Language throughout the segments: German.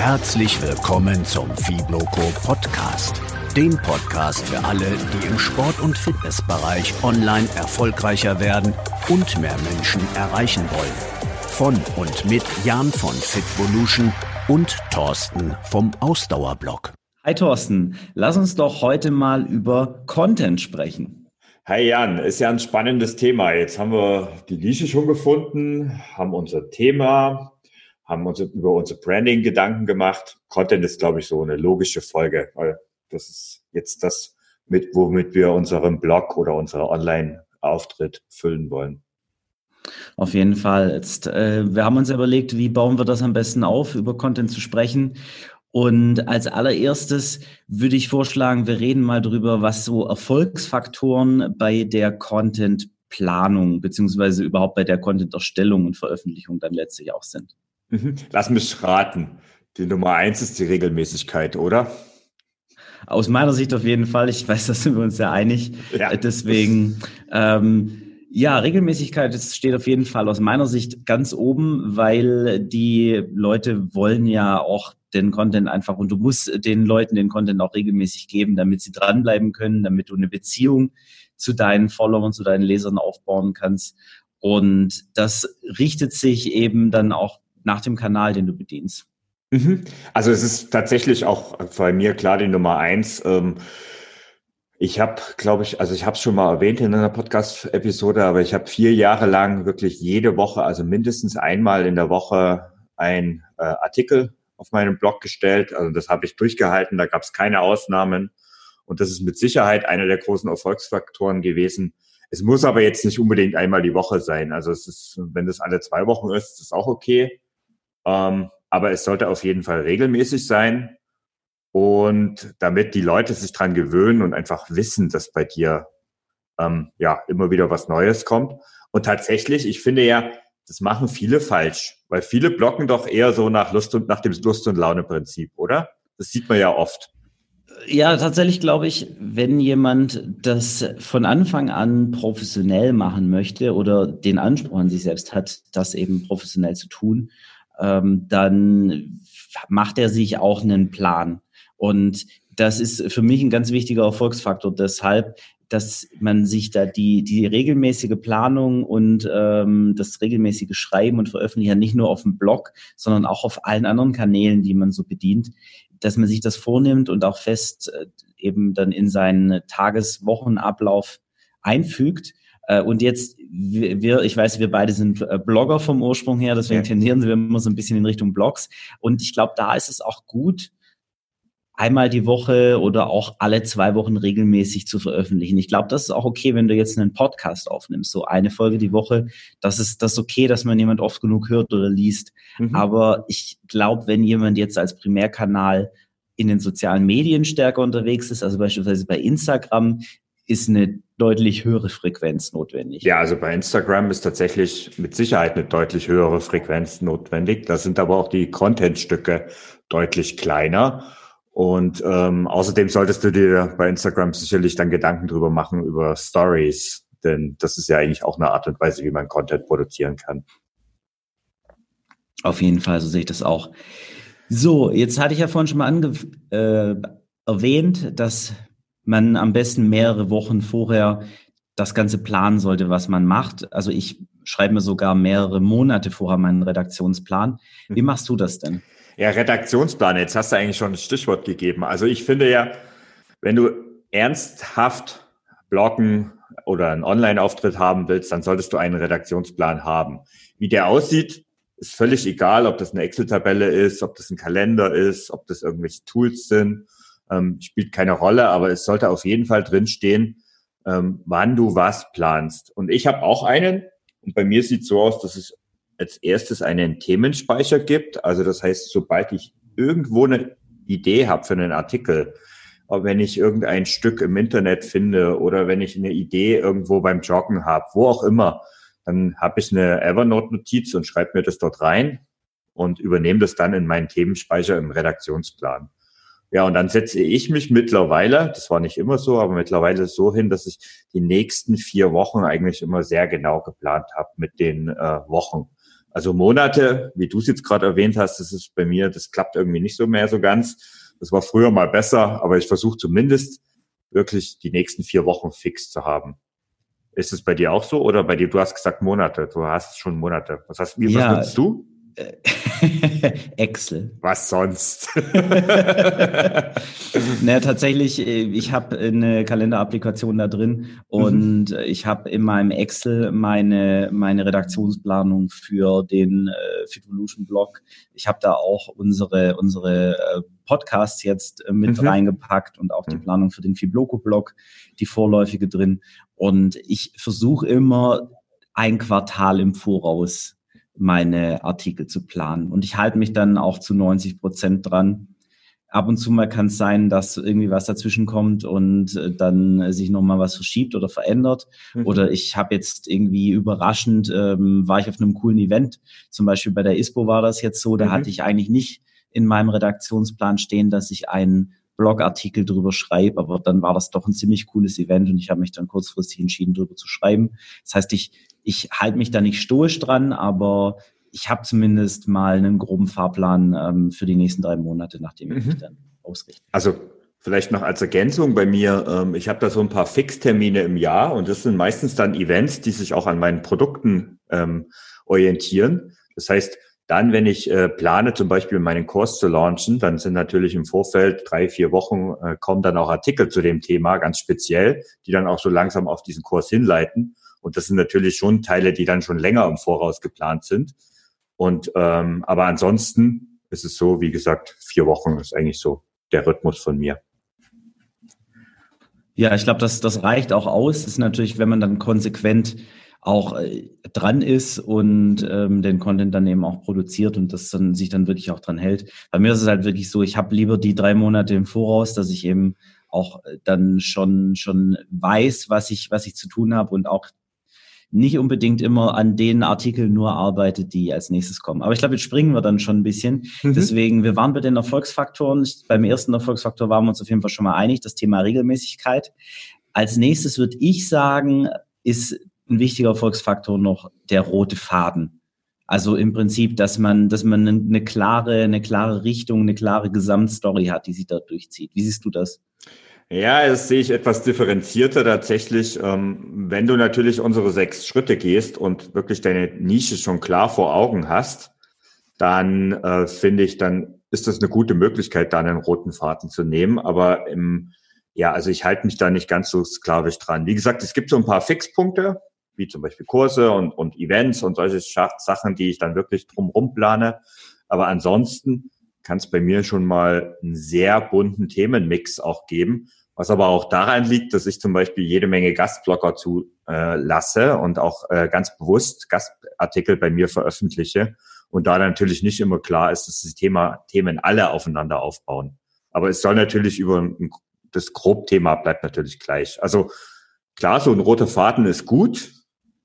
Herzlich willkommen zum Fibloco Podcast, dem Podcast für alle, die im Sport- und Fitnessbereich online erfolgreicher werden und mehr Menschen erreichen wollen. Von und mit Jan von Fitvolution und Thorsten vom Ausdauerblock. Hi Thorsten, lass uns doch heute mal über Content sprechen. Hi Jan, ist ja ein spannendes Thema. Jetzt haben wir die Nische schon gefunden, haben unser Thema, haben uns über unser Branding Gedanken gemacht. Content ist, glaube ich, so eine logische Folge, weil das ist jetzt das, mit, womit wir unseren Blog oder unseren Online-Auftritt füllen wollen. Auf jeden Fall. Jetzt, äh, wir haben uns überlegt, wie bauen wir das am besten auf, über Content zu sprechen. Und als allererstes würde ich vorschlagen, wir reden mal drüber, was so Erfolgsfaktoren bei der Content-Planung beziehungsweise überhaupt bei der Content-Erstellung und Veröffentlichung dann letztlich auch sind. Mhm. Lass mich raten. Die Nummer eins ist die Regelmäßigkeit, oder? Aus meiner Sicht auf jeden Fall. Ich weiß, da sind wir uns sehr einig. Ja. Deswegen, ähm, ja, Regelmäßigkeit das steht auf jeden Fall aus meiner Sicht ganz oben, weil die Leute wollen ja auch den Content einfach und du musst den Leuten den Content auch regelmäßig geben, damit sie dranbleiben können, damit du eine Beziehung zu deinen Followern, zu deinen Lesern aufbauen kannst. Und das richtet sich eben dann auch nach dem Kanal, den du bedienst. Mhm. Also es ist tatsächlich auch bei mir klar die Nummer eins. Ähm, ich habe, glaube ich, also ich habe es schon mal erwähnt in einer Podcast-Episode, aber ich habe vier Jahre lang wirklich jede Woche, also mindestens einmal in der Woche, ein äh, Artikel auf meinem Blog gestellt. Also das habe ich durchgehalten, da gab es keine Ausnahmen. Und das ist mit Sicherheit einer der großen Erfolgsfaktoren gewesen. Es muss aber jetzt nicht unbedingt einmal die Woche sein. Also es ist, wenn das alle zwei Wochen ist, ist auch okay. Ähm, aber es sollte auf jeden Fall regelmäßig sein. Und damit die Leute sich dran gewöhnen und einfach wissen, dass bei dir ähm, ja immer wieder was Neues kommt. Und tatsächlich, ich finde ja, das machen viele falsch, weil viele blocken doch eher so nach Lust und nach dem Lust und Laune Prinzip, oder? Das sieht man ja oft. Ja, tatsächlich glaube ich, wenn jemand das von Anfang an professionell machen möchte oder den Anspruch an sich selbst hat, das eben professionell zu tun, ähm, dann macht er sich auch einen Plan. Und das ist für mich ein ganz wichtiger Erfolgsfaktor. Deshalb, dass man sich da die, die regelmäßige Planung und ähm, das regelmäßige Schreiben und Veröffentlichen nicht nur auf dem Blog, sondern auch auf allen anderen Kanälen, die man so bedient, dass man sich das vornimmt und auch fest äh, eben dann in seinen Tageswochenablauf einfügt und jetzt, wir, ich weiß, wir beide sind äh, Blogger vom Ursprung her, deswegen ja. tendieren wir immer so ein bisschen in Richtung Blogs. Und ich glaube, da ist es auch gut, einmal die Woche oder auch alle zwei Wochen regelmäßig zu veröffentlichen. Ich glaube, das ist auch okay, wenn du jetzt einen Podcast aufnimmst, so eine Folge die Woche. Das ist das ist okay, dass man jemand oft genug hört oder liest. Mhm. Aber ich glaube, wenn jemand jetzt als Primärkanal in den sozialen Medien stärker unterwegs ist, also beispielsweise bei Instagram, ist eine deutlich höhere Frequenz notwendig. Ja, also bei Instagram ist tatsächlich mit Sicherheit eine deutlich höhere Frequenz notwendig. Da sind aber auch die Contentstücke deutlich kleiner. Und ähm, außerdem solltest du dir bei Instagram sicherlich dann Gedanken drüber machen über Stories, denn das ist ja eigentlich auch eine Art und Weise, wie man Content produzieren kann. Auf jeden Fall, so sehe ich das auch. So, jetzt hatte ich ja vorhin schon mal ange äh, erwähnt, dass man am besten mehrere Wochen vorher das Ganze planen sollte, was man macht. Also ich schreibe mir sogar mehrere Monate vorher meinen Redaktionsplan. Wie mhm. machst du das denn? Ja, Redaktionsplan, jetzt hast du eigentlich schon ein Stichwort gegeben. Also ich finde ja, wenn du ernsthaft bloggen oder einen Online-Auftritt haben willst, dann solltest du einen Redaktionsplan haben. Wie der aussieht, ist völlig egal, ob das eine Excel-Tabelle ist, ob das ein Kalender ist, ob das irgendwelche Tools sind ähm, spielt keine Rolle, aber es sollte auf jeden Fall drinstehen, ähm, wann du was planst. Und ich habe auch einen, und bei mir sieht so aus, dass es als erstes einen Themenspeicher gibt. Also das heißt, sobald ich irgendwo eine Idee habe für einen Artikel, wenn ich irgendein Stück im Internet finde oder wenn ich eine Idee irgendwo beim Joggen habe, wo auch immer, dann habe ich eine Evernote-Notiz und schreibe mir das dort rein und übernehme das dann in meinen Themenspeicher im Redaktionsplan. Ja, und dann setze ich mich mittlerweile, das war nicht immer so, aber mittlerweile so hin, dass ich die nächsten vier Wochen eigentlich immer sehr genau geplant habe mit den äh, Wochen. Also Monate, wie du es jetzt gerade erwähnt hast, das ist bei mir, das klappt irgendwie nicht so mehr so ganz. Das war früher mal besser, aber ich versuche zumindest wirklich die nächsten vier Wochen fix zu haben. Ist es bei dir auch so oder bei dir, du hast gesagt Monate, du hast schon Monate. Was hast wie, Ja. was nutzt du? Excel. Was sonst? naja, tatsächlich, äh, ich habe eine Kalenderapplikation da drin und äh, ich habe in meinem Excel meine, meine Redaktionsplanung für den äh, Fitvolution Blog. Ich habe da auch unsere, unsere äh, Podcasts jetzt äh, mit Mhm. reingepackt und auch die Mhm. Planung für den Fibloco Blog, die vorläufige drin. Und ich versuche immer ein Quartal im Voraus meine Artikel zu planen. Und ich halte mich dann auch zu 90 Prozent dran. Ab und zu mal kann es sein, dass irgendwie was dazwischen kommt und äh, dann sich nochmal was verschiebt oder verändert. Mhm. Oder ich habe jetzt irgendwie überraschend, ähm, war ich auf einem coolen Event. Zum Beispiel bei der ISPO war das jetzt so, da Mhm. hatte ich eigentlich nicht in meinem Redaktionsplan stehen, dass ich einen Blogartikel drüber schreibe, aber dann war das doch ein ziemlich cooles Event und ich habe mich dann kurzfristig entschieden, drüber zu schreiben. Das heißt, ich, ich halte mich da nicht stoisch dran, aber ich habe zumindest mal einen groben Fahrplan ähm, für die nächsten drei Monate, nachdem ich Mhm. mich dann ausrichte. Also vielleicht noch als Ergänzung bei mir, ähm, ich habe da so ein paar Fixtermine im Jahr und das sind meistens dann Events, die sich auch an meinen Produkten ähm, orientieren. Das heißt, dann, wenn ich äh, plane, zum Beispiel meinen Kurs zu launchen, dann sind natürlich im Vorfeld drei, vier Wochen, äh, kommen dann auch Artikel zu dem Thema, ganz speziell, die dann auch so langsam auf diesen Kurs hinleiten. Und das sind natürlich schon Teile, die dann schon länger im Voraus geplant sind. Und ähm, aber ansonsten ist es so, wie gesagt, vier Wochen ist eigentlich so der Rhythmus von mir. Ja, ich glaube, das, das reicht auch aus. Das ist natürlich, wenn man dann konsequent auch äh, dran ist und ähm, den Content dann eben auch produziert und das dann sich dann wirklich auch dran hält. Bei mir ist es halt wirklich so, ich habe lieber die drei Monate im Voraus, dass ich eben auch äh, dann schon schon weiß, was ich was ich zu tun habe und auch nicht unbedingt immer an den Artikeln nur arbeite, die als nächstes kommen. Aber ich glaube, jetzt springen wir dann schon ein bisschen. Deswegen, wir waren bei den Erfolgsfaktoren. Beim ersten Erfolgsfaktor waren wir uns auf jeden Fall schon mal einig, das Thema Regelmäßigkeit. Als nächstes würde ich sagen, ist ein wichtiger Erfolgsfaktor noch der rote Faden. Also im Prinzip, dass man, dass man eine, klare, eine klare Richtung, eine klare Gesamtstory hat, die sich da durchzieht. Wie siehst du das? Ja, das sehe ich etwas differenzierter tatsächlich. Ähm, wenn du natürlich unsere sechs Schritte gehst und wirklich deine Nische schon klar vor Augen hast, dann äh, finde ich, dann ist das eine gute Möglichkeit, da einen roten Faden zu nehmen. Aber im, ja, also ich halte mich da nicht ganz so sklavisch dran. Wie gesagt, es gibt so ein paar Fixpunkte, wie zum Beispiel Kurse und, und Events und solche Sachen, die ich dann wirklich drumherum plane. Aber ansonsten kann es bei mir schon mal einen sehr bunten Themenmix auch geben, was aber auch daran liegt, dass ich zum Beispiel jede Menge Gastblogger zu äh, und auch äh, ganz bewusst Gastartikel bei mir veröffentliche und da natürlich nicht immer klar ist, dass die Thema, Themen alle aufeinander aufbauen. Aber es soll natürlich über ein, das Grobthema bleibt natürlich gleich. Also klar, so ein roter Faden ist gut,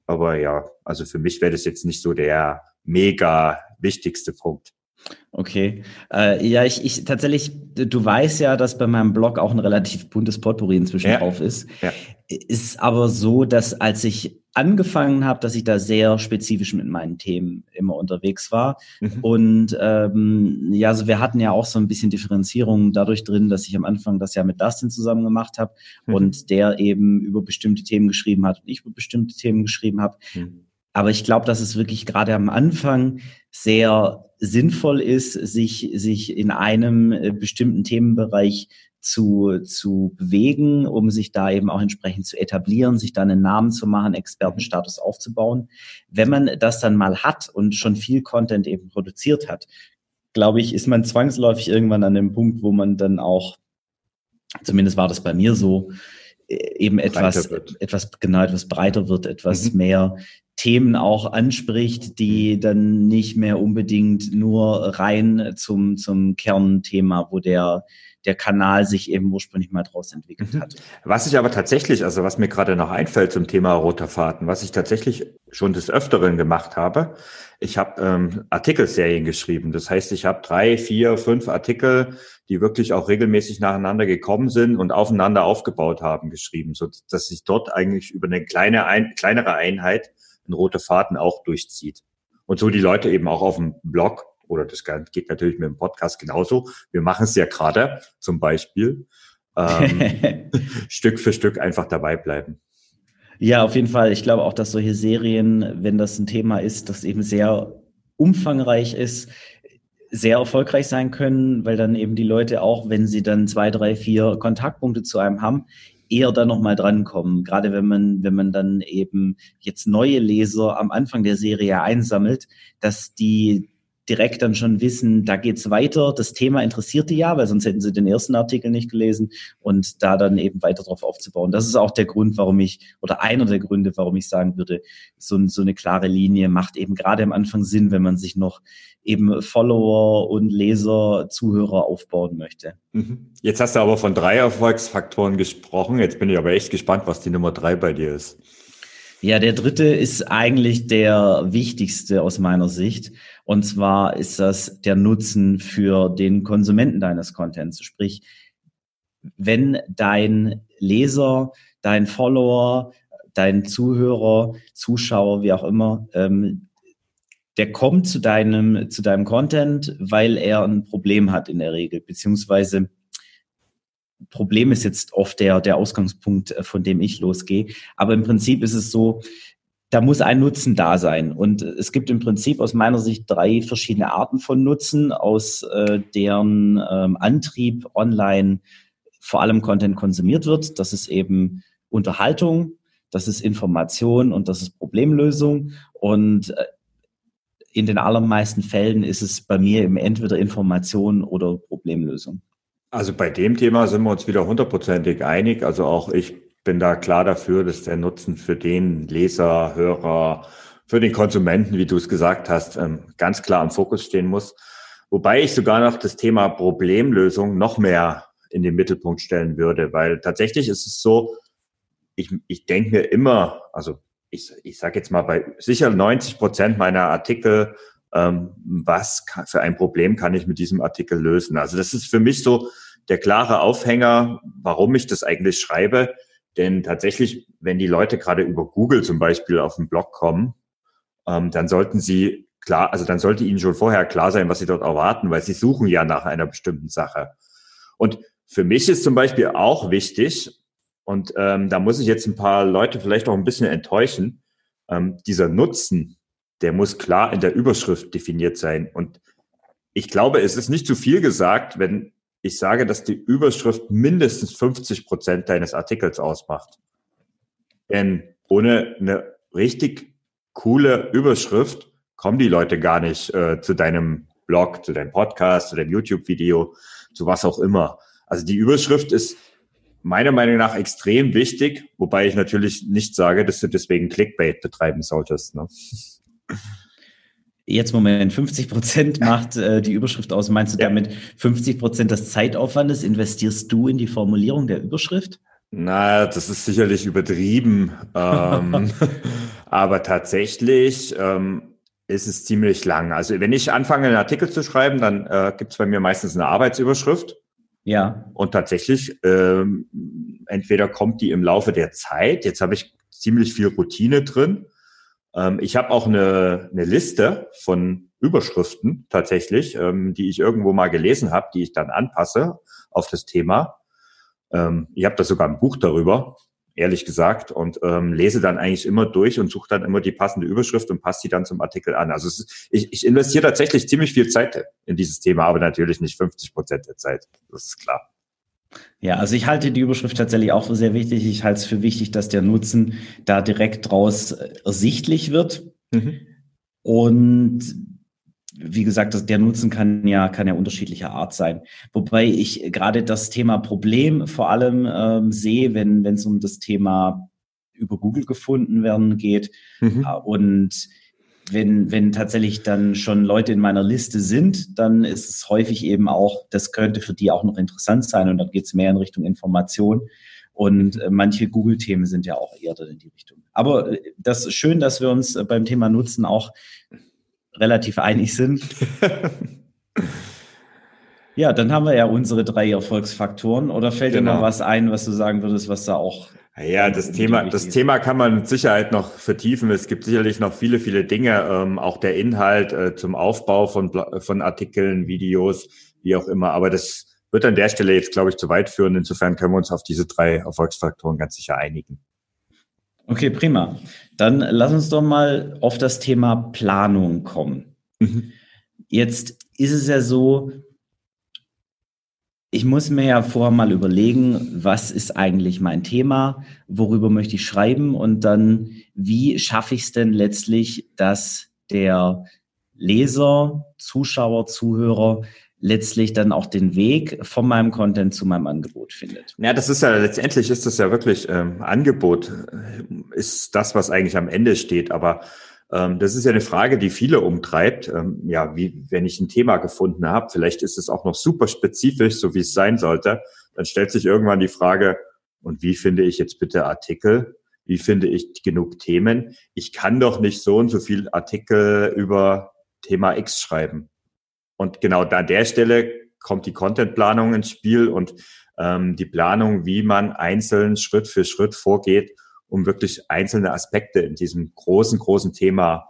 aber ja, also für mich wäre das jetzt nicht so der mega wichtigste Punkt. Okay. Äh, ja, ich, ich tatsächlich, du weißt ja, dass bei meinem Blog auch ein relativ buntes Potpourri inzwischen Ja. drauf ist. Ja. Ist aber so, dass als ich angefangen habe, dass ich da sehr spezifisch mit meinen Themen immer unterwegs war. Mhm. Und ähm, ja, also wir hatten ja auch so ein bisschen Differenzierung dadurch drin, dass ich am Anfang das ja mit Dustin zusammen gemacht habe Mhm. und der eben über bestimmte Themen geschrieben hat und ich über bestimmte Themen geschrieben habe. Mhm. Aber ich glaube, dass es wirklich gerade am Anfang sehr sinnvoll ist, sich, sich in einem äh, bestimmten Themenbereich zu, zu bewegen, um sich da eben auch entsprechend zu etablieren, sich da einen Namen zu machen, Expertenstatus aufzubauen. Wenn man das dann mal hat und schon viel Content eben produziert hat, glaube ich, ist man zwangsläufig irgendwann an dem Punkt, wo man dann auch, zumindest war das bei mir so, äh, eben etwas, wird. etwas, genau, etwas breiter wird, etwas Mhm. mehr Themen auch anspricht, die dann nicht mehr unbedingt nur rein zum, zum Kernthema, wo der, der Kanal sich eben ursprünglich mal draus entwickelt Mhm. hat. Was ich aber tatsächlich, also was mir gerade noch einfällt zum Thema roter Faden, was ich tatsächlich schon des Öfteren gemacht habe, ich habe ähm, Artikelserien geschrieben. Das heißt, ich habe drei, vier, fünf Artikel, die wirklich auch regelmäßig nacheinander gekommen sind und aufeinander aufgebaut haben, geschrieben, so dass sich dort eigentlich über eine kleine ein, kleinere Einheit ein roter Faden auch durchzieht. Und so die Leute eben auch auf dem Blog oder das geht natürlich mit dem Podcast genauso. Wir machen es ja gerade zum Beispiel. Ähm, Stück für Stück einfach dabei bleiben. Ja, auf jeden Fall. Ich glaube auch, dass solche Serien, wenn das ein Thema ist, das eben sehr umfangreich ist, sehr erfolgreich sein können, weil dann eben die Leute auch, wenn sie dann zwei, drei, vier Kontaktpunkte zu einem haben, eher da nochmal drankommen. Gerade wenn man, wenn man dann eben jetzt neue Leser am Anfang der Serie einsammelt, dass die direkt dann schon wissen, da geht's weiter. Das Thema interessiert die ja, weil sonst hätten sie den ersten Artikel nicht gelesen und da dann eben weiter drauf aufzubauen. Das ist auch der Grund, warum ich, oder einer der Gründe, warum ich sagen würde, so, so eine klare Linie macht eben gerade am Anfang Sinn, wenn man sich noch eben Follower und Leser, Zuhörer aufbauen möchte. Mhm. Jetzt hast du aber von drei Erfolgsfaktoren gesprochen. Jetzt bin ich aber echt gespannt, was die Nummer drei bei dir ist. Ja, der dritte ist eigentlich der wichtigste aus meiner Sicht. Und zwar ist das der Nutzen für den Konsumenten deines Contents. Sprich, wenn dein Leser, dein Follower, dein Zuhörer, Zuschauer, wie auch immer, ähm, der kommt zu deinem, zu deinem Content, weil er ein Problem hat in der Regel, beziehungsweise Problem ist jetzt oft der, der Ausgangspunkt, äh, von dem ich losgehe. Aber im Prinzip ist es so, da muss ein Nutzen da sein. Und es gibt im Prinzip aus meiner Sicht drei verschiedene Arten von Nutzen, aus äh, deren ähm, Antrieb online vor allem Content konsumiert wird. Das ist eben Unterhaltung, das ist Information und das ist Problemlösung. Und äh, in den allermeisten Fällen ist es bei mir eben entweder Information oder Problemlösung. Also bei dem Thema sind wir uns wieder hundertprozentig einig. Also auch ich bin da klar dafür, dass der Nutzen für den Leser, Hörer, für den Konsumenten, wie du es gesagt hast, ähm, ganz klar im Fokus stehen muss. Wobei ich sogar noch das Thema Problemlösung noch mehr in den Mittelpunkt stellen würde, weil tatsächlich ist es so, ich, ich denke mir immer, also ich, ich sage jetzt mal bei sicher 90 Prozent meiner Artikel, ähm, was kann, für ein Problem kann ich mit diesem Artikel lösen? Also das ist für mich so der klare Aufhänger, warum ich das eigentlich schreibe. Denn tatsächlich, wenn die Leute gerade über Google zum Beispiel auf den Blog kommen, ähm, dann sollten sie klar, also dann sollte ihnen schon vorher klar sein, was sie dort erwarten, weil sie suchen ja nach einer bestimmten Sache. Und für mich ist zum Beispiel auch wichtig, und ähm, da muss ich jetzt ein paar Leute vielleicht auch ein bisschen enttäuschen, ähm, dieser Nutzen, der muss klar in der Überschrift definiert sein. Und ich glaube, es ist nicht zu viel gesagt, wenn ich sage, dass die Überschrift mindestens 50 Prozent deines Artikels ausmacht. Denn ohne eine richtig coole Überschrift kommen die Leute gar nicht äh, zu deinem Blog, zu deinem Podcast, zu deinem YouTube-Video, zu was auch immer. Also die Überschrift ist meiner Meinung nach extrem wichtig, wobei ich natürlich nicht sage, dass du deswegen Clickbait betreiben solltest. Ne? Jetzt Moment, 50 Prozent macht äh, die Überschrift aus. Meinst du ja. damit 50 Prozent des Zeitaufwandes investierst du in die Formulierung der Überschrift? Na, das ist sicherlich übertrieben. ähm, aber tatsächlich ähm, ist es ziemlich lang. Also wenn ich anfange, einen Artikel zu schreiben, dann äh, gibt es bei mir meistens eine Arbeitsüberschrift. Ja. Und tatsächlich, ähm, entweder kommt die im Laufe der Zeit, jetzt habe ich ziemlich viel Routine drin, ähm, ich habe auch eine, eine Liste von Überschriften tatsächlich, ähm, die ich irgendwo mal gelesen habe, die ich dann anpasse auf das Thema. Ähm, ich habe da sogar ein Buch darüber, ehrlich gesagt, und ähm, lese dann eigentlich immer durch und suche dann immer die passende Überschrift und passe die dann zum Artikel an. Also ist, ich, ich investiere tatsächlich ziemlich viel Zeit in dieses Thema, aber natürlich nicht 50 Prozent der Zeit. Das ist klar. Ja, also ich halte die Überschrift tatsächlich auch für sehr wichtig. Ich halte es für wichtig, dass der Nutzen da direkt draus äh, ersichtlich wird. Mhm. Und wie gesagt, der Nutzen kann ja, kann ja unterschiedlicher Art sein. Wobei ich gerade das Thema Problem vor allem ähm, sehe, wenn wenn es um das Thema über Google gefunden werden geht. Mhm. Und wenn, wenn tatsächlich dann schon Leute in meiner Liste sind, dann ist es häufig eben auch, das könnte für die auch noch interessant sein und dann geht es mehr in Richtung Information. Und äh, manche Google-Themen sind ja auch eher dann in die Richtung. Aber äh, das ist schön, dass wir uns äh, beim Thema Nutzen auch relativ einig sind. ja, dann haben wir ja unsere drei Erfolgsfaktoren. Oder fällt genau. dir noch was ein, was du sagen würdest, was da auch Ja, das Thema, das Thema kann man mit Sicherheit noch vertiefen. Es gibt sicherlich noch viele, viele Dinge, ähm, auch der Inhalt äh, zum Aufbau von, von Artikeln, Videos, wie auch immer. Aber das wird an der Stelle jetzt, glaube ich, zu weit führen. Insofern können wir uns auf diese drei Erfolgsfaktoren ganz sicher einigen. Okay, prima. Dann lass uns doch mal auf das Thema Planung kommen. Mhm. Jetzt ist es ja so, ich muss mir ja vorher mal überlegen, was ist eigentlich mein Thema, worüber möchte ich schreiben und dann, wie schaffe ich es denn letztlich, dass der Leser, Zuschauer, Zuhörer letztlich dann auch den Weg von meinem Content zu meinem Angebot findet. Ja, das ist ja letztendlich ist das ja wirklich ähm, Angebot äh, ist das, was eigentlich am Ende steht. Aber ähm, das ist ja eine Frage, die viele umtreibt. Ähm, ja, wie wenn ich ein Thema gefunden habe, vielleicht ist es auch noch super spezifisch, so wie es sein sollte. Dann stellt sich irgendwann die Frage: Und wie finde ich jetzt bitte Artikel? Wie finde ich genug Themen? Ich kann doch nicht so und so viel Artikel über Thema X schreiben. Und genau da an der Stelle kommt die Contentplanung ins Spiel und ähm, die Planung, wie man einzeln Schritt für Schritt vorgeht, um wirklich einzelne Aspekte in diesem großen, großen Thema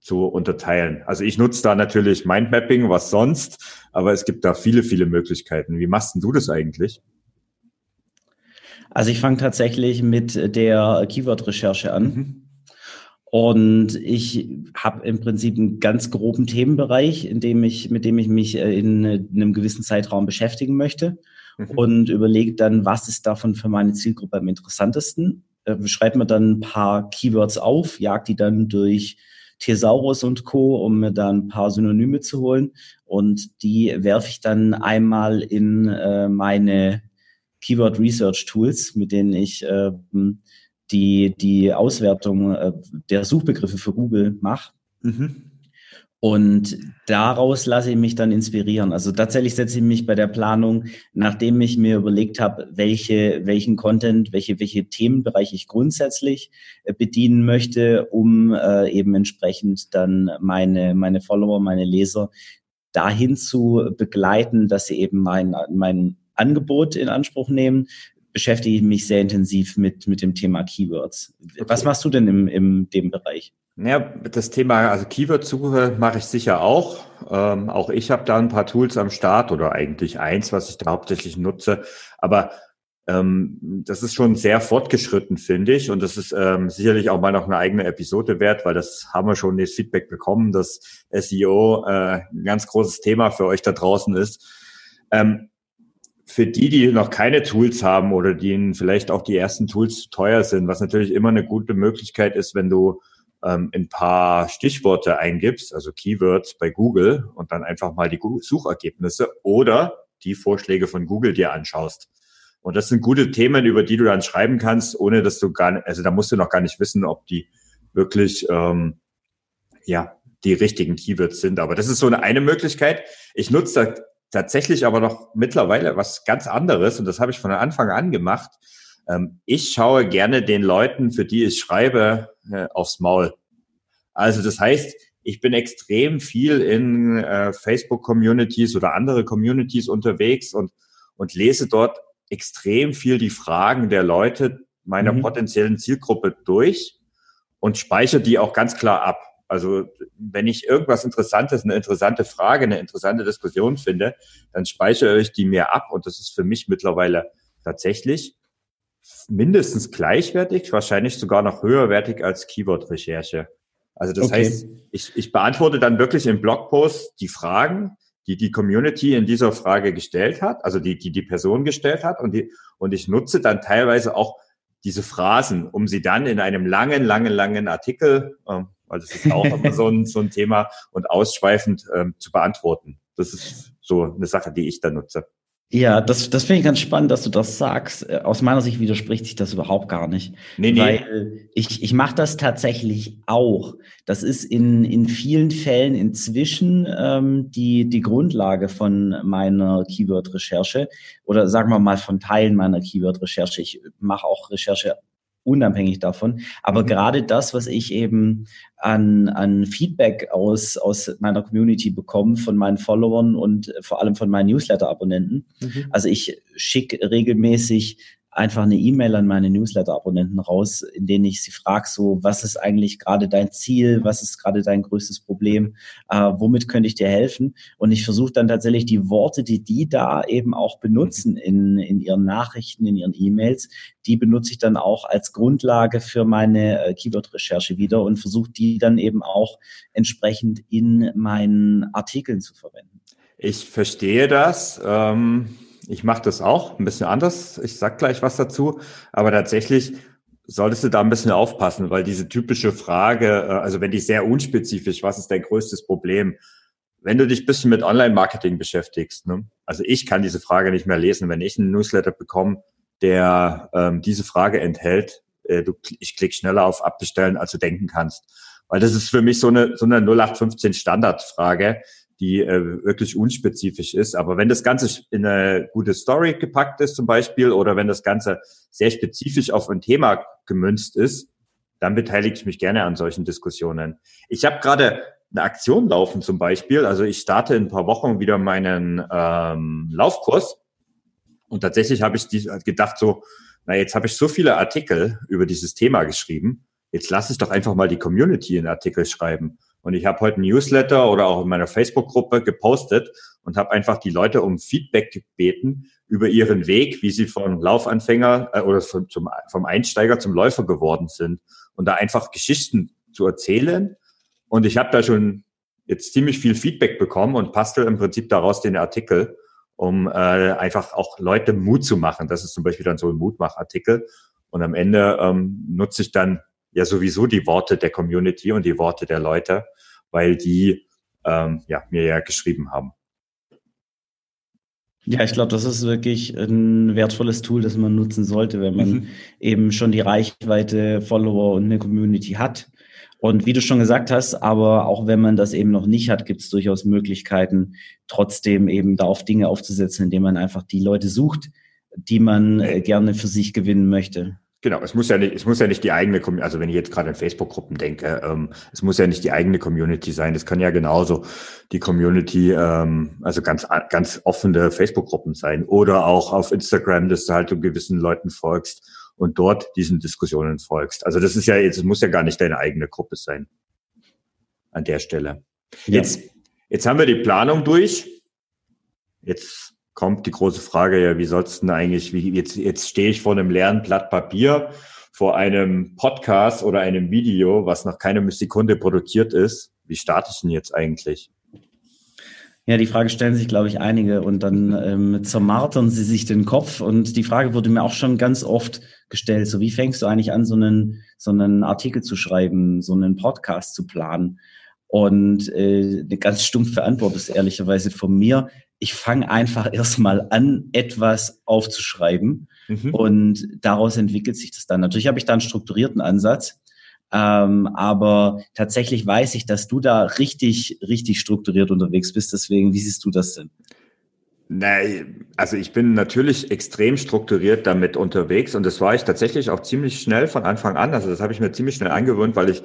zu unterteilen. Also ich nutze da natürlich Mindmapping, was sonst, aber es gibt da viele, viele Möglichkeiten. Wie machst denn du das eigentlich? Also ich fange tatsächlich mit der Keyword-Recherche an. Mhm. Und ich habe im Prinzip einen ganz groben Themenbereich, in dem ich, mit dem ich mich äh, in, in einem gewissen Zeitraum beschäftigen möchte mhm. und überlege dann, was ist davon für meine Zielgruppe am interessantesten. Äh, schreibe mir dann ein paar Keywords auf, jag die dann durch Thesaurus und Co., um mir da ein paar Synonyme zu holen. Und die werfe ich dann einmal in äh, meine Keyword Research Tools, mit denen ich äh, die, die Auswertung äh, der Suchbegriffe für Google mache. Mhm. Und daraus lasse ich mich dann inspirieren. Also tatsächlich setze ich mich bei der Planung, nachdem ich mir überlegt habe, welche, welchen Content, welche, welche Themenbereiche ich grundsätzlich äh, bedienen möchte, um äh, eben entsprechend dann meine, meine Follower, meine Leser dahin zu begleiten, dass sie eben mein, mein Angebot in Anspruch nehmen, beschäftige ich mich sehr intensiv mit, mit dem Thema Keywords. Okay. Was machst du denn im, im dem Bereich? Ja, das Thema, also Keyword-Suche mache ich sicher auch. Ähm, auch ich habe da ein paar Tools am Start oder eigentlich eins, was ich da hauptsächlich nutze. Aber ähm, das ist schon sehr fortgeschritten, finde ich. Und das ist ähm, sicherlich auch mal noch eine eigene Episode wert, weil das haben wir schon das Feedback bekommen, dass SEO äh, ein ganz großes Thema für euch da draußen ist. Ähm, für die, die noch keine Tools haben oder denen vielleicht auch die ersten Tools zu teuer sind, was natürlich immer eine gute Möglichkeit ist, wenn du ähm, ein paar Stichworte eingibst, also Keywords bei Google und dann einfach mal die Suchergebnisse oder die Vorschläge von Google dir anschaust. Und das sind gute Themen, über die du dann schreiben kannst, ohne dass du gar nicht, also da musst du noch gar nicht wissen, ob die wirklich ähm, ja die richtigen Keywords sind. Aber das ist so eine, eine Möglichkeit. Ich nutze da tatsächlich aber noch mittlerweile was ganz anderes und das habe ich von Anfang an gemacht. Ähm, ich schaue gerne den Leuten, für die ich schreibe, äh, aufs Maul. Also das heißt, ich bin extrem viel in äh, Facebook-Communities oder andere Communities unterwegs und, und lese dort extrem viel die Fragen der Leute meiner mhm. potenziellen Zielgruppe durch und speichere die auch ganz klar ab. Also wenn ich irgendwas Interessantes, eine interessante Frage, eine interessante Diskussion finde, dann speichere ich die mir ab und das ist für mich mittlerweile tatsächlich mindestens gleichwertig, wahrscheinlich sogar noch höherwertig als Keyword-Recherche. Also das okay. heißt, ich, ich beantworte dann wirklich im Blogpost die Fragen, die die Community in dieser Frage gestellt hat, also die die, die Person gestellt hat und die und ich nutze dann teilweise auch diese Phrasen, um sie dann in einem langen, langen, langen Artikel, ähm, weil das ist auch immer so ein, so ein Thema und ausschweifend ähm, zu beantworten. Das ist so eine Sache, die ich da nutze. Ja, das, das finde ich ganz spannend, dass du das sagst. Äh, aus meiner Sicht widerspricht sich das überhaupt gar nicht. Nee, nee. Weil ich, ich mache das tatsächlich auch. Das ist in, in vielen Fällen inzwischen ähm, die, die Grundlage von meiner Keyword-Recherche oder sagen wir mal von Teilen meiner Keyword-Recherche. Ich mache auch Recherche unabhängig davon. Aber mhm. gerade das, was ich eben an, an Feedback aus, aus meiner Community bekomme, von meinen Followern und vor allem von meinen Newsletter-Abonnenten. Mhm. Also ich schicke regelmäßig einfach eine E-Mail an meine Newsletter-Abonnenten raus, in denen ich sie frage, so, was ist eigentlich gerade dein Ziel, was ist gerade dein größtes Problem, äh, womit könnte ich dir helfen? Und ich versuche dann tatsächlich die Worte, die die da eben auch benutzen in, in ihren Nachrichten, in ihren E-Mails, die benutze ich dann auch als Grundlage für meine äh, Keyword-Recherche wieder und versuche die dann eben auch entsprechend in meinen Artikeln zu verwenden. Ich verstehe das. Ähm, ich mache das auch ein bisschen anders. Ich sag gleich was dazu. Aber tatsächlich solltest du da ein bisschen aufpassen, weil diese typische Frage, äh, also wenn die sehr unspezifisch, was ist dein größtes Problem? Wenn du dich ein bisschen mit Online-Marketing beschäftigst, ne? also ich kann diese Frage nicht mehr lesen. Wenn ich einen Newsletter bekomme, der ähm, diese Frage enthält, äh, du, ich klicke schneller auf Abbestellen, als du denken kannst. Weil das ist für mich so eine, so eine 0815 Standardfrage, die äh, wirklich unspezifisch ist. Aber wenn das Ganze in eine gute Story gepackt ist zum Beispiel oder wenn das Ganze sehr spezifisch auf ein Thema gemünzt ist, dann beteilige ich mich gerne an solchen Diskussionen. Ich habe gerade eine Aktion laufen zum Beispiel. Also ich starte in ein paar Wochen wieder meinen ähm, Laufkurs. Und tatsächlich habe ich gedacht so, na jetzt habe ich so viele Artikel über dieses Thema geschrieben. Jetzt lasse ich doch einfach mal die Community in Artikel schreiben. Und ich habe heute ein Newsletter oder auch in meiner Facebook-Gruppe gepostet und habe einfach die Leute um Feedback gebeten über ihren Weg, wie sie von Laufanfänger äh, oder vom, zum, vom Einsteiger zum Läufer geworden sind und da einfach Geschichten zu erzählen. Und ich habe da schon jetzt ziemlich viel Feedback bekommen und bastel im Prinzip daraus den Artikel, um äh, einfach auch Leute Mut zu machen. Das ist zum Beispiel dann so ein Mutmachartikel. Und am Ende ähm, nutze ich dann ja sowieso die Worte der Community und die Worte der Leute, weil die ähm, ja, mir ja geschrieben haben. Ja, ich glaube, das ist wirklich ein wertvolles Tool, das man nutzen sollte, wenn man mhm. eben schon die Reichweite, Follower und eine Community hat. Und wie du schon gesagt hast, aber auch wenn man das eben noch nicht hat, gibt es durchaus Möglichkeiten, trotzdem eben da auf Dinge aufzusetzen, indem man einfach die Leute sucht, die man äh, gerne für sich gewinnen möchte. Genau, es muss ja nicht, es muss ja nicht die eigene, also wenn ich jetzt gerade an Facebook-Gruppen denke, ähm, es muss ja nicht die eigene Community sein. Es kann ja genauso die Community, ähm, also ganz, ganz offene Facebook-Gruppen sein oder auch auf Instagram, dass du halt um gewissen Leuten folgst und dort diesen Diskussionen folgst. Also das ist ja jetzt, es muss ja gar nicht deine eigene Gruppe sein. An der Stelle. Ja. Jetzt, jetzt haben wir die Planung durch. Jetzt kommt die große Frage, ja, wie sollst du denn eigentlich, wie, jetzt, jetzt stehe ich vor einem leeren Blatt Papier, vor einem Podcast oder einem Video, was noch keine Sekunde produziert ist. Wie starte ich denn jetzt eigentlich? Ja, die Frage stellen sich, glaube ich, einige und dann ähm, zermartern sie sich den Kopf. Und die Frage wurde mir auch schon ganz oft gestellt, so wie fängst du eigentlich an, so einen, so einen Artikel zu schreiben, so einen Podcast zu planen? Und äh, eine ganz stumpfe Antwort ist ehrlicherweise von mir, ich fange einfach erstmal an, etwas aufzuschreiben mhm. und daraus entwickelt sich das dann. Natürlich habe ich da einen strukturierten Ansatz, ähm, aber tatsächlich weiß ich, dass du da richtig, richtig strukturiert unterwegs bist. Deswegen, wie siehst du das denn? Nein, also ich bin natürlich extrem strukturiert damit unterwegs und das war ich tatsächlich auch ziemlich schnell von Anfang an. Also das habe ich mir ziemlich schnell angewöhnt, weil ich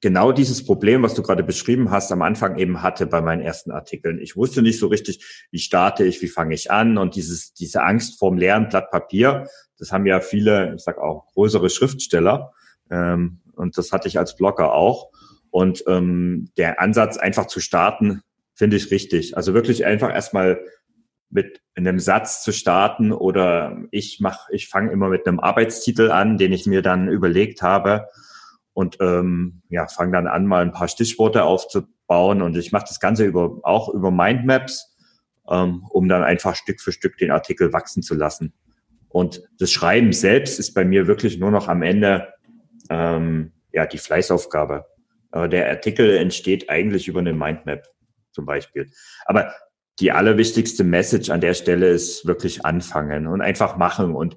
genau dieses Problem, was du gerade beschrieben hast, am Anfang eben hatte bei meinen ersten Artikeln. Ich wusste nicht so richtig, wie starte ich, wie fange ich an und dieses, diese Angst vorm leeren Blatt Papier, das haben ja viele, ich sag auch größere Schriftsteller ähm, und das hatte ich als Blogger auch. Und ähm, der Ansatz, einfach zu starten, finde ich richtig. Also wirklich einfach erstmal mit einem Satz zu starten oder ich mach, ich fange immer mit einem Arbeitstitel an, den ich mir dann überlegt habe und ähm, ja, fange dann an, mal ein paar Stichworte aufzubauen und ich mache das Ganze über auch über Mindmaps, ähm, um dann einfach Stück für Stück den Artikel wachsen zu lassen. Und das Schreiben selbst ist bei mir wirklich nur noch am Ende ähm, ja die Fleißaufgabe. Aber der Artikel entsteht eigentlich über eine Mindmap zum Beispiel. Aber die allerwichtigste Message an der Stelle ist wirklich anfangen und einfach machen. Und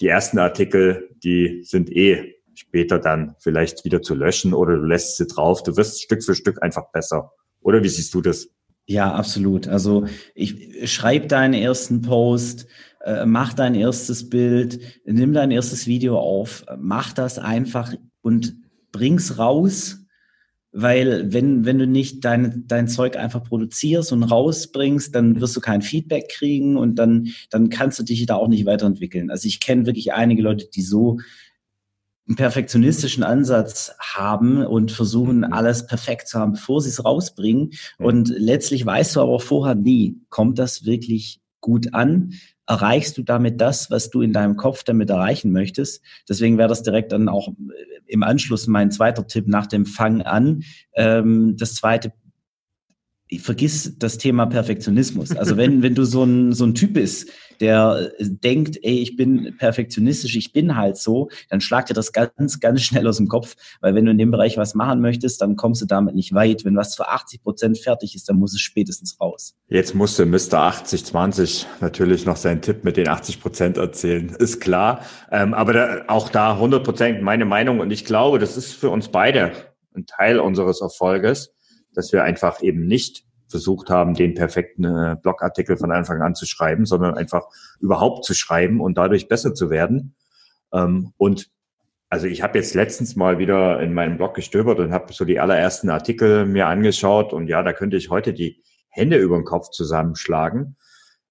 die ersten Artikel, die sind eh später dann vielleicht wieder zu löschen oder du lässt sie drauf. Du wirst Stück für Stück einfach besser. Oder wie siehst du das? Ja, absolut. Also ich schreib deinen ersten Post, äh, mach dein erstes Bild, nimm dein erstes Video auf, mach das einfach und bring's raus weil wenn, wenn du nicht dein, dein Zeug einfach produzierst und rausbringst, dann wirst du kein Feedback kriegen und dann, dann kannst du dich da auch nicht weiterentwickeln. Also ich kenne wirklich einige Leute, die so einen perfektionistischen Ansatz haben und versuchen, mhm. alles perfekt zu haben, bevor sie es rausbringen. Und letztlich weißt du aber vorher nie, kommt das wirklich gut an? Erreichst du damit das, was du in deinem Kopf damit erreichen möchtest? Deswegen wäre das direkt dann auch im Anschluss mein zweiter Tipp nach dem Fang an. Ähm, das zweite vergiss das Thema Perfektionismus. Also wenn, wenn du so ein, so ein Typ bist, der denkt, ey, ich bin perfektionistisch, ich bin halt so, dann schlag dir das ganz, ganz schnell aus dem Kopf, weil wenn du in dem Bereich was machen möchtest, dann kommst du damit nicht weit. Wenn was zu 80 Prozent fertig ist, dann muss es spätestens raus. Jetzt musste Mr. 80-20 natürlich noch seinen Tipp mit den 80 Prozent erzählen, ist klar. Ähm, aber da, auch da 100 Prozent meine Meinung und ich glaube, das ist für uns beide ein Teil unseres Erfolges dass wir einfach eben nicht versucht haben, den perfekten äh, Blogartikel von Anfang an zu schreiben, sondern einfach überhaupt zu schreiben und dadurch besser zu werden. Ähm, und also ich habe jetzt letztens mal wieder in meinem Blog gestöbert und habe so die allerersten Artikel mir angeschaut und ja, da könnte ich heute die Hände über den Kopf zusammenschlagen.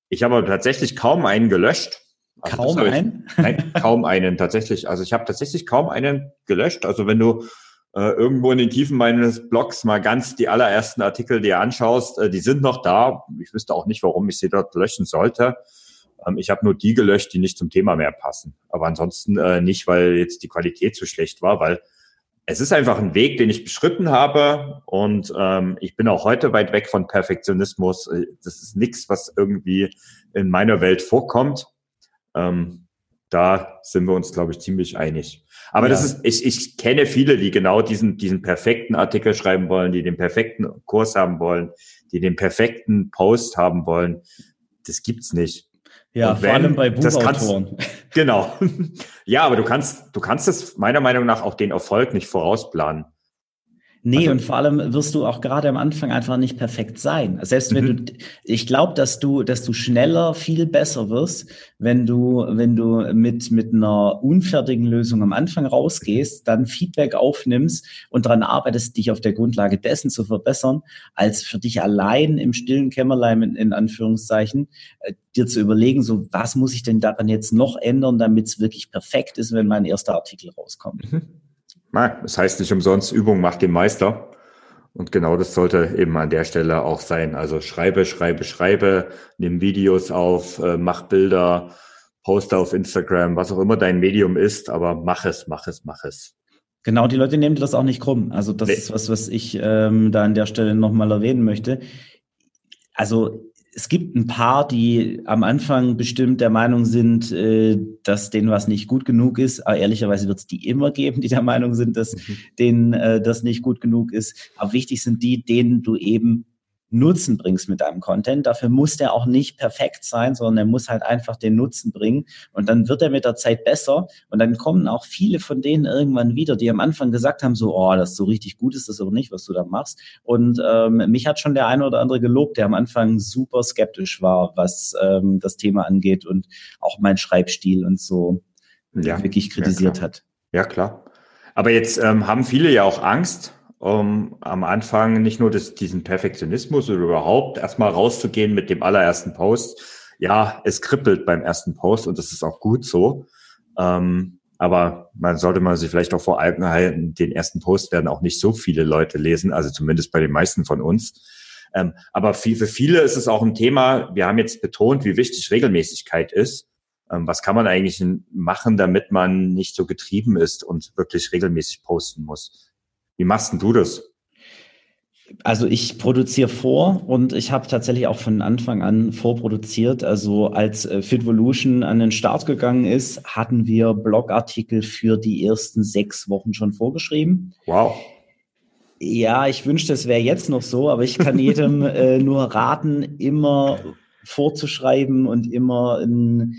Ich habe tatsächlich kaum einen gelöscht. Also kaum einen? nein, kaum einen tatsächlich. Also ich habe tatsächlich kaum einen gelöscht. Also wenn du äh, irgendwo in den Tiefen meines Blogs mal ganz die allerersten Artikel dir anschaust, äh, die sind noch da. Ich wüsste auch nicht, warum ich sie dort löschen sollte. Ähm, ich habe nur die gelöscht, die nicht zum Thema mehr passen. Aber ansonsten äh, nicht, weil jetzt die Qualität zu schlecht war, weil es ist einfach ein Weg, den ich beschritten habe und ähm, ich bin auch heute weit weg von Perfektionismus. Äh, das ist nichts, was irgendwie in meiner Welt vorkommt. Ähm, da sind wir uns, glaube ich, ziemlich einig. Aber ja. das ist, ich, ich kenne viele, die genau diesen, diesen perfekten Artikel schreiben wollen, die den perfekten Kurs haben wollen, die den perfekten Post haben wollen. Das gibt's nicht. Ja, wenn, vor allem bei Buchautoren. genau. ja, aber du kannst, du kannst es meiner Meinung nach auch den Erfolg nicht vorausplanen. Nee, also, und vor allem wirst du auch gerade am Anfang einfach nicht perfekt sein. Selbst wenn mhm. du, ich glaube, dass du, dass du schneller viel besser wirst, wenn du, wenn du mit, mit einer unfertigen Lösung am Anfang rausgehst, dann Feedback aufnimmst und daran arbeitest, dich auf der Grundlage dessen zu verbessern, als für dich allein im stillen Kämmerlein in, in Anführungszeichen, äh, dir zu überlegen, so was muss ich denn daran jetzt noch ändern, damit es wirklich perfekt ist, wenn mein erster Artikel rauskommt. Mhm. Das heißt nicht umsonst, Übung macht den Meister. Und genau das sollte eben an der Stelle auch sein. Also schreibe, schreibe, schreibe, nimm Videos auf, äh, mach Bilder, poste auf Instagram, was auch immer dein Medium ist, aber mach es, mach es, mach es. Genau, die Leute nehmen das auch nicht krumm. Also das nee. ist was, was ich ähm, da an der Stelle nochmal erwähnen möchte. Also es gibt ein paar, die am Anfang bestimmt der Meinung sind, äh, dass denen was nicht gut genug ist. Aber ehrlicherweise wird es die immer geben, die der Meinung sind, dass mhm. denen äh, das nicht gut genug ist. Aber wichtig sind die, denen du eben Nutzen bringst mit deinem Content. Dafür muss der auch nicht perfekt sein, sondern er muss halt einfach den Nutzen bringen. Und dann wird er mit der Zeit besser. Und dann kommen auch viele von denen irgendwann wieder, die am Anfang gesagt haben, so, oh, das ist so richtig gut ist das aber nicht, was du da machst. Und ähm, mich hat schon der eine oder andere gelobt, der am Anfang super skeptisch war, was ähm, das Thema angeht und auch mein Schreibstil und so ja, wirklich kritisiert ja, hat. Ja, klar. Aber jetzt ähm, haben viele ja auch Angst, um am Anfang nicht nur das, diesen Perfektionismus oder überhaupt erstmal rauszugehen mit dem allerersten Post. Ja, es kribbelt beim ersten Post und das ist auch gut so. Ähm, aber man sollte man sich vielleicht auch vor Augen halten, den ersten Post werden auch nicht so viele Leute lesen, also zumindest bei den meisten von uns. Ähm, aber für viele ist es auch ein Thema, wir haben jetzt betont, wie wichtig Regelmäßigkeit ist. Ähm, was kann man eigentlich machen, damit man nicht so getrieben ist und wirklich regelmäßig posten muss? Wie machst denn du das? Also ich produziere vor und ich habe tatsächlich auch von Anfang an vorproduziert. Also als äh, Fitvolution an den Start gegangen ist, hatten wir Blogartikel für die ersten sechs Wochen schon vorgeschrieben. Wow. Ja, ich wünschte, es wäre jetzt noch so, aber ich kann jedem äh, nur raten, immer vorzuschreiben und immer ein,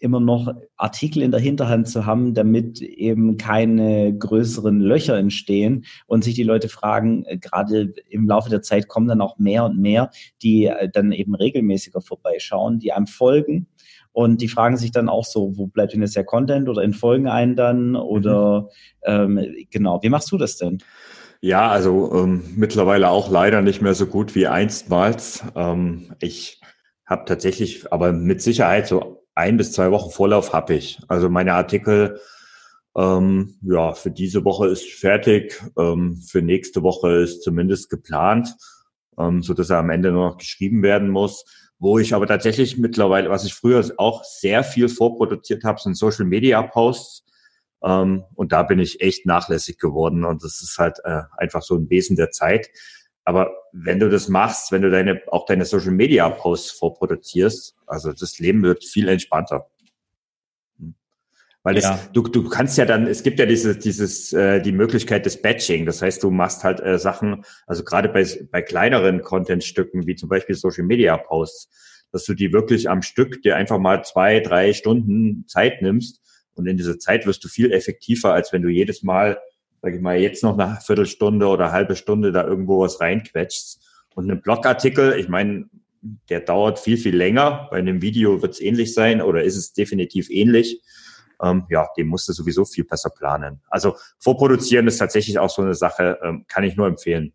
immer noch Artikel in der Hinterhand zu haben, damit eben keine größeren Löcher entstehen und sich die Leute fragen, äh, gerade im Laufe der Zeit kommen dann auch mehr und mehr, die äh, dann eben regelmäßiger vorbeischauen, die einem folgen. Und die fragen sich dann auch so, wo bleibt denn jetzt der Content oder in Folgen ein dann oder mhm. ähm, genau, wie machst du das denn? Ja, also ähm, mittlerweile auch leider nicht mehr so gut wie einstmals. Ähm, ich habe tatsächlich, aber mit Sicherheit so ein bis zwei Wochen Vorlauf habe ich. Also meine Artikel, ähm, ja, für diese Woche ist fertig, ähm, für nächste Woche ist zumindest geplant, ähm, so dass er am Ende nur noch geschrieben werden muss. Wo ich aber tatsächlich mittlerweile, was ich früher auch sehr viel vorproduziert habe, sind Social Media Posts. Ähm, und da bin ich echt nachlässig geworden. Und das ist halt äh, einfach so ein Wesen der Zeit. Aber wenn du das machst, wenn du deine, auch deine Social Media Posts vorproduzierst, also das Leben wird viel entspannter. Hm. Weil das, ja. du, du kannst ja dann, es gibt ja dieses, dieses, äh, die Möglichkeit des Batching. Das heißt, du machst halt äh, Sachen, also gerade bei, bei kleineren Contentstücken, wie zum Beispiel Social Media Posts, dass du die wirklich am Stück dir einfach mal zwei, drei Stunden Zeit nimmst. Und in dieser Zeit wirst du viel effektiver, als wenn du jedes Mal sage ich mal, jetzt noch eine Viertelstunde oder halbe Stunde da irgendwo was reinquetscht. Und ein Blogartikel, ich meine, der dauert viel, viel länger. Bei einem Video wird es ähnlich sein oder ist es definitiv ähnlich. Ähm, ja, den musst du sowieso viel besser planen. Also vorproduzieren ist tatsächlich auch so eine Sache, ähm, kann ich nur empfehlen.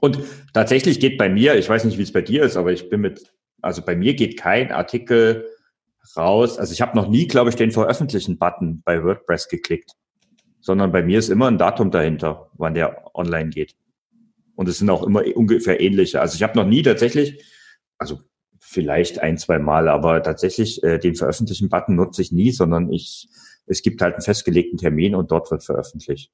Und tatsächlich geht bei mir, ich weiß nicht, wie es bei dir ist, aber ich bin mit, also bei mir geht kein Artikel raus. Also ich habe noch nie, glaube ich, den Veröffentlichen-Button bei WordPress geklickt sondern bei mir ist immer ein Datum dahinter, wann der online geht. Und es sind auch immer ungefähr ähnliche. Also ich habe noch nie tatsächlich, also vielleicht ein, zwei Mal, aber tatsächlich äh, den veröffentlichen Button nutze ich nie, sondern ich, es gibt halt einen festgelegten Termin und dort wird veröffentlicht.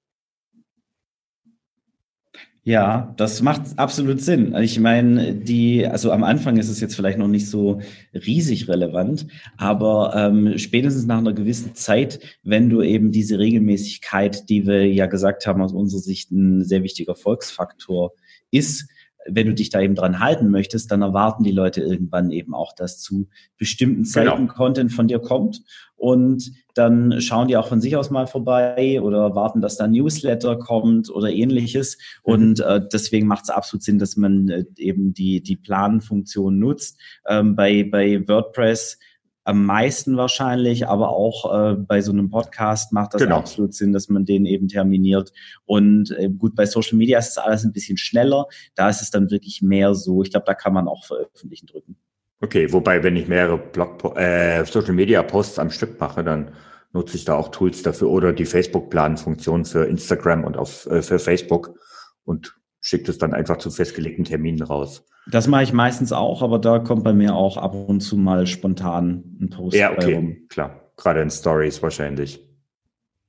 Ja, das macht absolut Sinn. Ich meine, die, also am Anfang ist es jetzt vielleicht noch nicht so riesig relevant, aber ähm, spätestens nach einer gewissen Zeit, wenn du eben diese Regelmäßigkeit, die wir ja gesagt haben, aus unserer Sicht ein sehr wichtiger Volksfaktor ist, wenn du dich da eben dran halten möchtest, dann erwarten die Leute irgendwann eben auch, dass zu bestimmten genau. Zeiten genau. Content von dir kommt. Und dann schauen die auch von sich aus mal vorbei oder warten, dass da ein Newsletter kommt oder ähnliches. Mhm. Und äh, deswegen macht es absolut Sinn, dass man äh, eben die, die Planfunktion nutzt. Ähm, bei, bei WordPress am meisten wahrscheinlich, aber auch äh, bei so einem Podcast macht das genau. absolut Sinn, dass man den eben terminiert. Und äh, gut, bei Social Media ist es alles ein bisschen schneller. Da ist es dann wirklich mehr so. Ich glaube, da kann man auch veröffentlichen drücken. Okay, wobei, wenn ich mehrere Blog äh, Social Media Posts am Stück mache, dann nutze ich da auch Tools dafür oder die Facebook-Plan-Funktion für Instagram und auf, äh, für Facebook und schicke es dann einfach zu festgelegten Terminen raus. Das mache ich meistens auch, aber da kommt bei mir auch ab und zu mal spontan ein Post. Ja, okay, rum. klar. Gerade in Stories wahrscheinlich.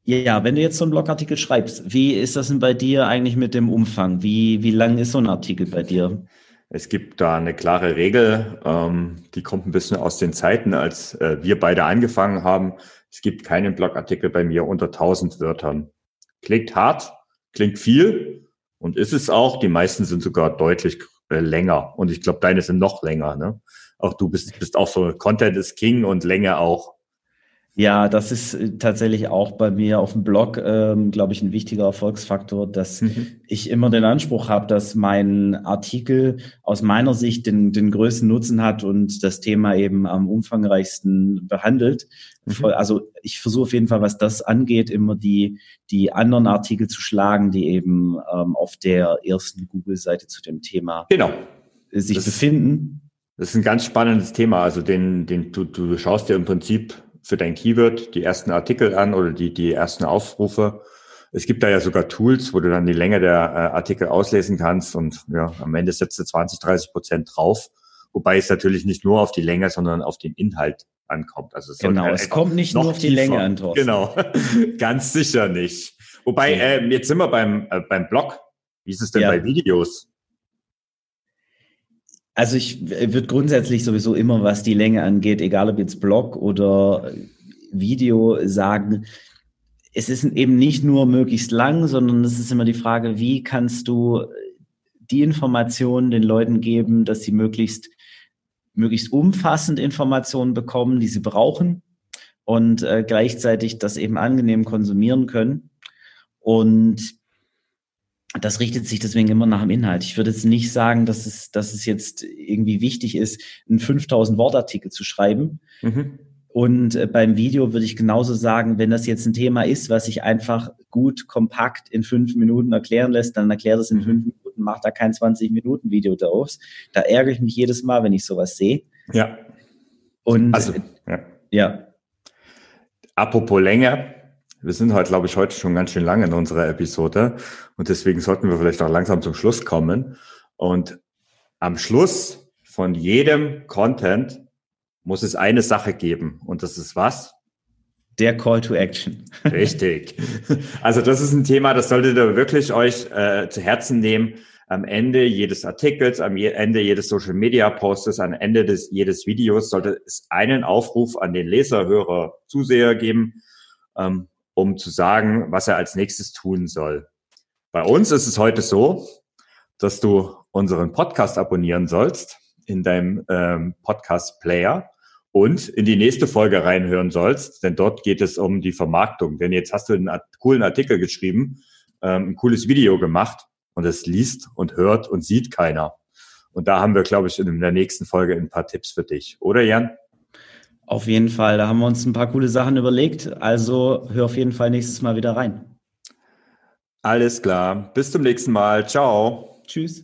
Ja, wenn du jetzt so einen Blogartikel schreibst, wie ist das denn bei dir eigentlich mit dem Umfang? Wie, wie lang ist so ein Artikel bei dir? Es gibt da eine klare Regel, ähm, die kommt ein bisschen aus den Zeiten, als äh, wir beide angefangen haben. Es gibt keinen Blogartikel bei mir unter 1000 Wörtern. Klingt hart, klingt viel und ist es auch. Die meisten sind sogar deutlich äh, länger. Und ich glaube, deine sind noch länger. Ne? Auch du bist, bist auch so, Content ist King und Länge auch. Ja, das ist äh, tatsächlich auch bei mir auf dem Blog, ähm, glaube ich, ein wichtiger Erfolgsfaktor, dass mhm. ich immer den Anspruch habe, dass mein Artikel aus meiner Sicht den, den größten Nutzen hat und das Thema eben am umfangreichsten behandelt. Mhm. Also ich versuche auf jeden Fall, was das angeht, immer die, die anderen Artikel zu schlagen, die eben ähm, auf der ersten Google-Seite zu dem Thema genau. sich das befinden. das ist ein ganz spannendes Thema. Also den, den du, du schaust dir im Prinzip für dein Keyword die ersten Artikel an oder die, die ersten Aufrufe. Es gibt da ja sogar Tools, wo du dann die Länge der äh, Artikel auslesen kannst und ja, am Ende setzt du 20, 30 Prozent drauf. Wobei es natürlich nicht nur auf die Länge, sondern auf den Inhalt ankommt. Also es genau, halt es kommt nicht nur auf die tiefer. Länge an, Thorsten. Genau, ganz sicher nicht. Wobei, äh, jetzt sind wir beim, äh, beim Blog. Wie ist es denn ja. bei Videos? Also ich würde grundsätzlich sowieso immer, was die Länge angeht, egal ob jetzt Blog oder Video, sagen, es ist eben nicht nur möglichst lang, sondern es ist immer die Frage, wie kannst du die Informationen den Leuten geben, dass sie möglichst, möglichst umfassend Informationen bekommen, die sie brauchen und äh, gleichzeitig das eben angenehm konsumieren können. Und das richtet sich deswegen immer nach dem Inhalt. Ich würde jetzt nicht sagen, dass es, dass es jetzt irgendwie wichtig ist, einen 5000 Wortartikel zu schreiben. Mhm. Und äh, beim Video würde ich genauso sagen, wenn das jetzt ein Thema ist, was sich einfach gut, kompakt in fünf Minuten erklären lässt, dann erklärt es in mhm. fünf Minuten, macht da kein 20-Minuten-Video draus. Da ärgere ich mich jedes Mal, wenn ich sowas sehe. Ja. Und also, ja. ja. Apropos Länge, wir sind heute, glaube ich, heute schon ganz schön lange in unserer Episode und deswegen sollten wir vielleicht auch langsam zum Schluss kommen. Und am Schluss von jedem Content muss es eine Sache geben. Und das ist was? Der Call to Action. Richtig. Also das ist ein Thema, das solltet ihr wirklich euch äh, zu Herzen nehmen. Am Ende jedes Artikels, am Ende jedes Social Media Postes, am Ende des jedes Videos sollte es einen Aufruf an den Leser, Hörer, Zuseher geben, ähm, um zu sagen, was er als nächstes tun soll. Bei uns ist es heute so, dass du unseren Podcast abonnieren sollst in deinem ähm, Podcast-Player und in die nächste Folge reinhören sollst, denn dort geht es um die Vermarktung. Denn jetzt hast du einen coolen Artikel geschrieben, ähm, ein cooles Video gemacht und es liest und hört und sieht keiner. Und da haben wir, glaube ich, in der nächsten Folge ein paar Tipps für dich. Oder Jan? Auf jeden Fall. Da haben wir uns ein paar coole Sachen überlegt. Also hör auf jeden Fall nächstes Mal wieder rein. Alles klar. Bis zum nächsten Mal. Ciao. Tschüss.